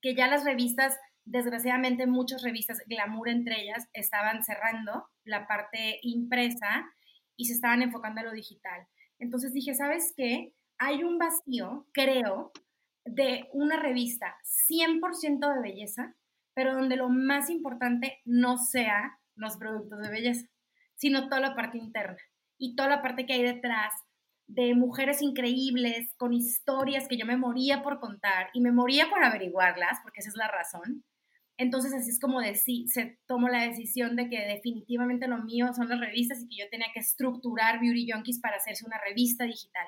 que ya las revistas Desgraciadamente muchas revistas, Glamour entre ellas, estaban cerrando la parte impresa y se estaban enfocando a lo digital. Entonces dije, ¿sabes qué? Hay un vacío, creo, de una revista 100% de belleza, pero donde lo más importante no sea los productos de belleza, sino toda la parte interna y toda la parte que hay detrás de mujeres increíbles, con historias que yo me moría por contar y me moría por averiguarlas, porque esa es la razón. Entonces así es como de, se tomó la decisión de que definitivamente lo mío son las revistas y que yo tenía que estructurar Beauty Junkies para hacerse una revista digital.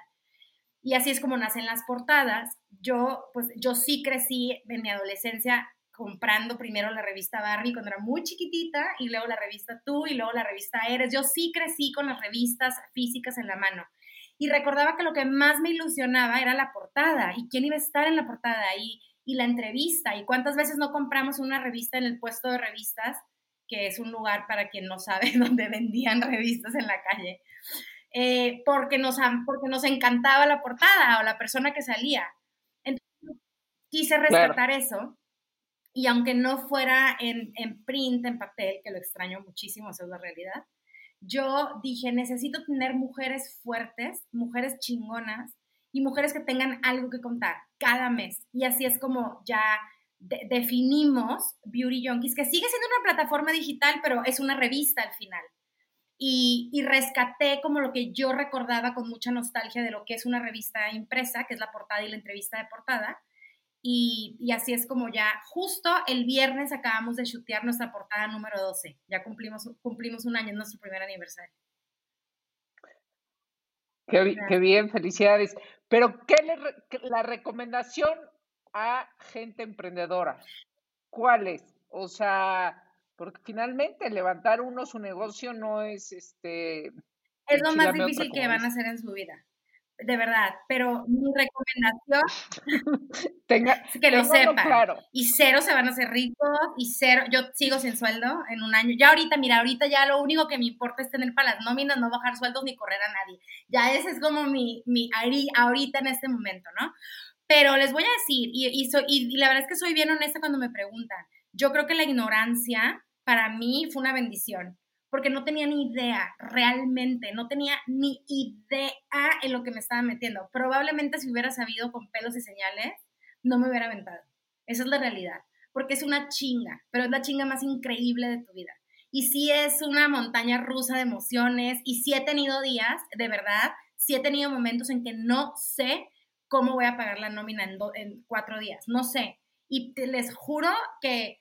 Y así es como nacen las portadas. Yo, pues, yo sí crecí en mi adolescencia comprando primero la revista Barbie cuando era muy chiquitita y luego la revista Tú y luego la revista Eres. Yo sí crecí con las revistas físicas en la mano. Y recordaba que lo que más me ilusionaba era la portada y quién iba a estar en la portada. Y y la entrevista. ¿Y cuántas veces no compramos una revista en el puesto de revistas, que es un lugar para quien no sabe (laughs) donde vendían revistas en la calle? Eh, porque, nos, porque nos encantaba la portada o la persona que salía. Entonces, quise rescatar eso. Y aunque no fuera en, en print, en papel, que lo extraño muchísimo, esa es la realidad, yo dije, necesito tener mujeres fuertes, mujeres chingonas, y mujeres que tengan algo que contar cada mes. Y así es como ya definimos Beauty Junkies, que sigue siendo una plataforma digital, pero es una revista al final. Y, y, rescaté como lo que yo recordaba con mucha nostalgia de lo que es una revista impresa, que es la portada y la entrevista de portada. Y, y así es como ya, justo el viernes acabamos de chutear nuestra portada número 12. Ya cumplimos, cumplimos un año, en nuestro primer aniversario. Qué, qué bien, felicidades. Pero, ¿qué le, la recomendación a gente emprendedora? ¿Cuál es? O sea, porque finalmente levantar uno su negocio no es este. Es lo más difícil que van a hacer en su vida. De verdad, pero mi recomendación (laughs) Tenga, es que lo sepan. claro. Y cero se van a hacer ricos y cero, yo sigo sin sueldo en un año. Ya ahorita, mira, ahorita ya lo único que me importa es tener para las nóminas, no bajar sueldos ni correr a nadie. Ya ese es como mi, mi ahori- ahorita en este momento, ¿no? Pero les voy a decir, y, y, soy- y- y la verdad es que soy bien honesta cuando me preguntan, yo creo que la ignorancia para mí fue una bendición, porque no tenía ni idea, realmente, no tenía ni idea en lo que me estaba metiendo. Probablemente si hubiera sabido con pelos y señales, no me hubiera aventado. Esa es la realidad, porque es una chinga, pero es la chinga más increíble de tu vida. Y sí es una montaña rusa de emociones, y sí he tenido días, de verdad, sí he tenido momentos en que no sé cómo voy a pagar la nómina en, en cuatro días, no sé. Y te- les juro que,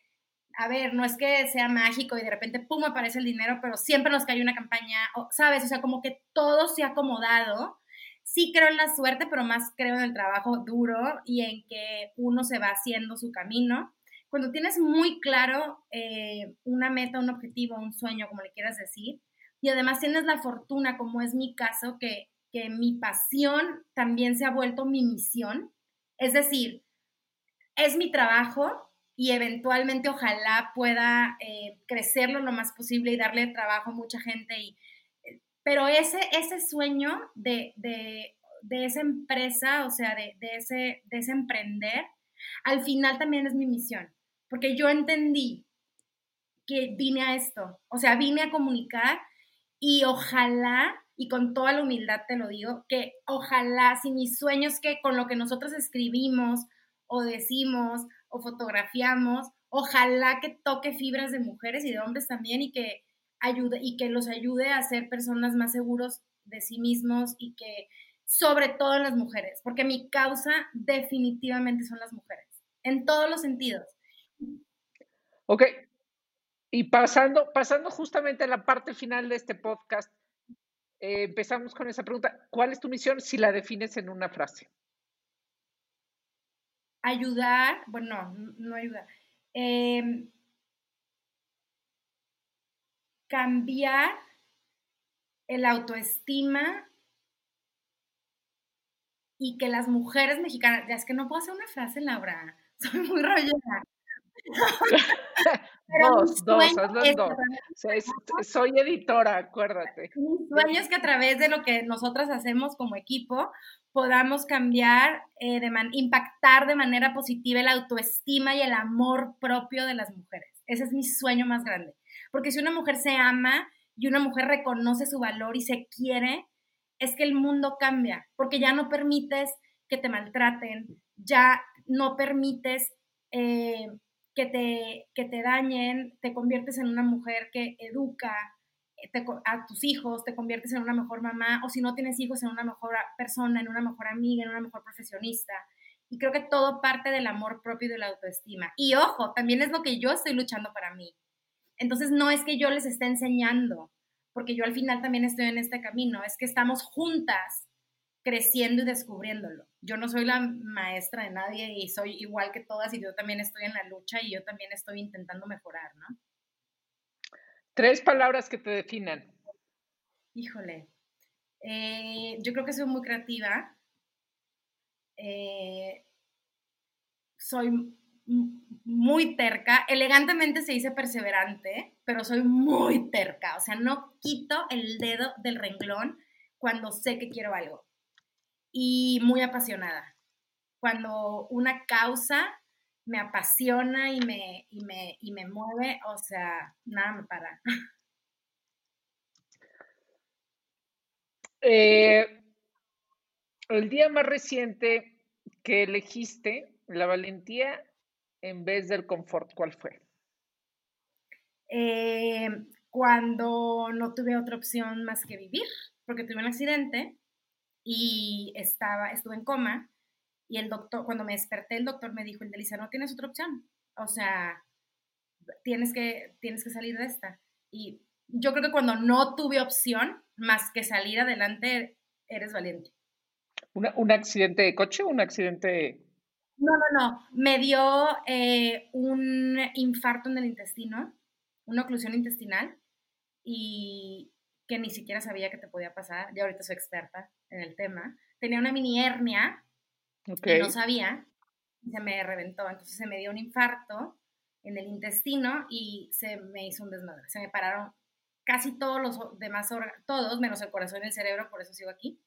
a ver, no es que sea mágico y de repente, pum, aparece el dinero, pero siempre nos cae una campaña, ¿sabes? O sea, como que todo se ha acomodado. Sí creo en la suerte, pero más creo en el trabajo duro y en que uno se va haciendo su camino. Cuando tienes muy claro eh, una meta, un objetivo, un sueño, como le quieras decir, y además tienes la fortuna, como es mi caso, que, que mi pasión también se ha vuelto mi misión. Es decir, es mi trabajo y eventualmente ojalá pueda eh, crecerlo lo más posible y darle trabajo a mucha gente. Y, eh, pero ese, ese sueño de, de, de esa empresa, o sea, de, de, ese, de ese emprender, al final también es mi misión, porque yo entendí que vine a esto, o sea, vine a comunicar y ojalá, y con toda la humildad te lo digo, que ojalá si mis sueños que con lo que nosotros escribimos o decimos o fotografiamos, ojalá que toque fibras de mujeres y de hombres también y que ayude y que los ayude a ser personas más seguros de sí mismos y que sobre todo en las mujeres, porque mi causa definitivamente son las mujeres, en todos los sentidos. Ok. Y pasando, pasando justamente a la parte final de este podcast, eh, empezamos con esa pregunta. ¿Cuál es tu misión si la defines en una frase? Ayudar, bueno, no, no ayudar. Eh, cambiar el autoestima y que las mujeres mexicanas, ya es que no puedo hacer una frase, Laura, (laughs) soy muy rollera. (laughs) Pero dos, dos, en dos. Soy, soy editora, acuérdate. Mi sueño es que a través de lo que nosotras hacemos como equipo podamos cambiar, eh, de man- impactar de manera positiva la autoestima y el amor propio de las mujeres. Ese es mi sueño más grande. Porque si una mujer se ama y una mujer reconoce su valor y se quiere, es que el mundo cambia, porque ya no permites que te maltraten, ya no permites eh, que, te, que te dañen, te conviertes en una mujer que educa, te, a tus hijos, te conviertes en una mejor mamá, o si no tienes hijos, en una mejor persona, en una mejor amiga, en una mejor profesionista. Y creo que todo parte del amor propio y de la autoestima. Y ojo, también es lo que yo estoy luchando para mí. Entonces no es que yo les esté enseñando, porque yo al final también estoy en este camino, es que estamos juntas creciendo y descubriéndolo. Yo no soy la maestra de nadie y soy igual que todas y yo también estoy en la lucha y yo también estoy intentando mejorar, ¿no? Tres palabras que te definan. Híjole, eh, yo creo que soy muy creativa. Eh, soy muy terca. Elegantemente se dice perseverante, pero soy muy terca. O sea, no quito el dedo del renglón cuando sé que quiero algo. Y muy apasionada. Cuando una causa me apasiona y me, y me, y me mueve, o sea, nada me para. Eh, el día más reciente que elegiste, la valentía en vez del confort, ¿cuál fue? Eh, cuando no tuve otra opción más que vivir, porque tuve un accidente y estaba, estuve en coma y el doctor, cuando me desperté, el doctor me dijo, Elisa, no tienes otra opción, o sea, tienes que, tienes que salir de esta. Y yo creo que cuando no tuve opción más que salir adelante, eres valiente. ¿Una, ¿Un accidente de coche o un accidente? No, no, no. Me dio eh, un infarto en el intestino, una oclusión intestinal, y que ni siquiera sabía que te podía pasar. Ya ahorita soy experta en el tema. tenía una mini hernia que no sabía, se me reventó, entonces se me dio un infarto en el intestino y se me hizo un desmadre, se me pararon casi todos los demás órganos, todos menos el corazón y el cerebro, por eso sigo aquí.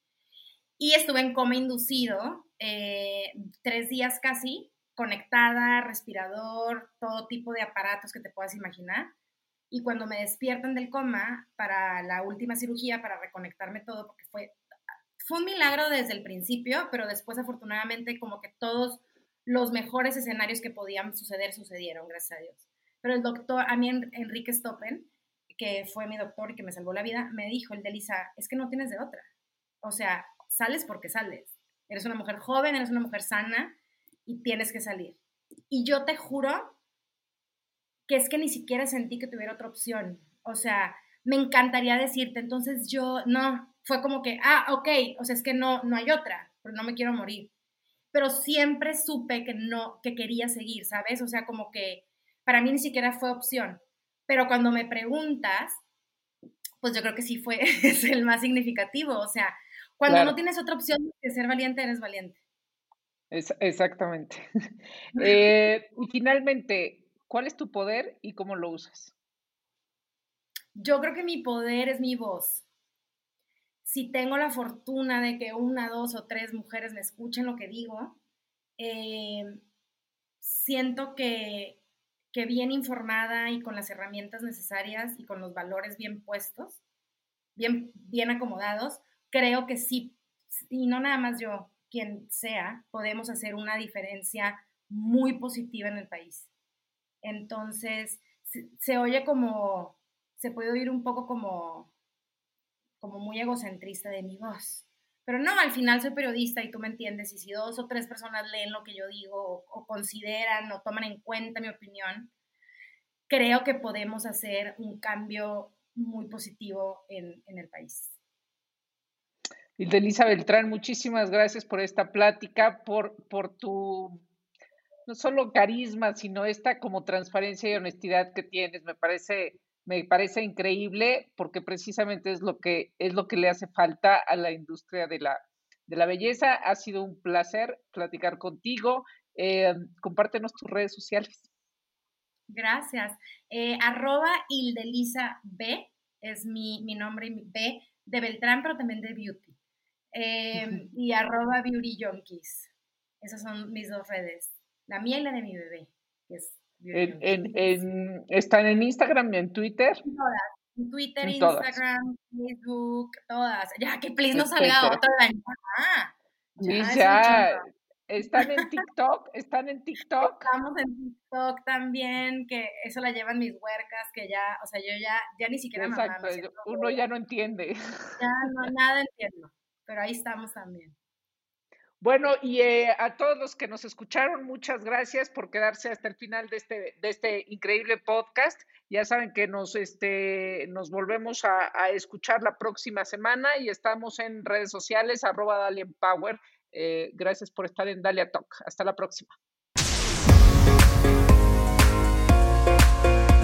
Y estuve en coma inducido eh, tres días casi, conectada, respirador, todo tipo de aparatos que te puedas imaginar. Y cuando me despiertan del coma para la última cirugía, para reconectarme todo, porque fue, fue un milagro desde el principio, pero después afortunadamente como que todos los mejores escenarios que podían suceder sucedieron, gracias a Dios. Pero el doctor, a mí Enrique Stoppen, que fue mi doctor y que me salvó la vida, me dijo, el de Lisa, es que no tienes de otra. O sea, sales porque sales. Eres una mujer joven, eres una mujer sana y tienes que salir. Y yo te juro que es que ni siquiera sentí que tuviera otra opción. O sea, me encantaría decirte, entonces yo, no, fue como que, ah, ok, o sea, es que no, no hay otra, pero no me quiero morir. Pero siempre supe que no, que quería seguir, ¿sabes? O sea, como que para mí ni siquiera fue opción. Pero cuando me preguntas, pues yo creo que sí fue, (laughs) es el más significativo. O sea, cuando no tienes otra opción que ser valiente, eres valiente. exactamente. (laughs) Eh, y finalmente, ¿cuál es tu poder y cómo lo usas? Yo creo que mi poder es mi voz. Si tengo la fortuna de que una, dos o tres mujeres me escuchen lo que digo, eh, siento que, que bien informada y con las herramientas necesarias y con los valores bien puestos, bien, bien acomodados, creo que sí, y no nada más yo, quien sea, podemos hacer una diferencia muy positiva en el país. Entonces, se, oye como, se puede oír un poco como, como muy egocentrista de mi voz. Pero no, al final soy periodista y tú me entiendes, y si dos o tres personas leen lo que yo digo o, consideran o toman en cuenta mi opinión, creo que podemos hacer un cambio muy positivo en, en el país. Elisa Beltrán, muchísimas gracias por esta plática, por, por tu no solo carisma, sino esta como transparencia y honestidad que tienes. Me parece, me parece increíble porque precisamente es lo que es lo que le hace falta a la industria de la, de la belleza. Ha sido un placer platicar contigo. Eh, compártenos tus redes sociales. Gracias. Eh, arroba Ildelisa B es mi, mi nombre B de Beltrán, pero también de Beauty. Em, y arroba Beauty Junkies. Esas son mis dos redes. La mía y la de mi bebé. ¿Están en Instagram y en Twitter? Todas. En Twitter, Instagram, Facebook, todas. Ya, que please no salga otra ah, ya, ya están en (laughs) TikTok, están en TikTok. Estamos en TikTok también, que eso la llevan mis huercas, que ya, o sea, yo ya, ya ni siquiera Exacto, uno ya no entiende. Ya no, nada entiendo pero ahí estamos también. Bueno, y eh, a todos los que nos escucharon, muchas gracias por quedarse hasta el final de este, de este increíble podcast. Ya saben que nos, este, nos volvemos a, escuchar la próxima semana y estamos en redes sociales, arroba Dalia Power. Eh, gracias por estar en Dalia Talk. Hasta la próxima.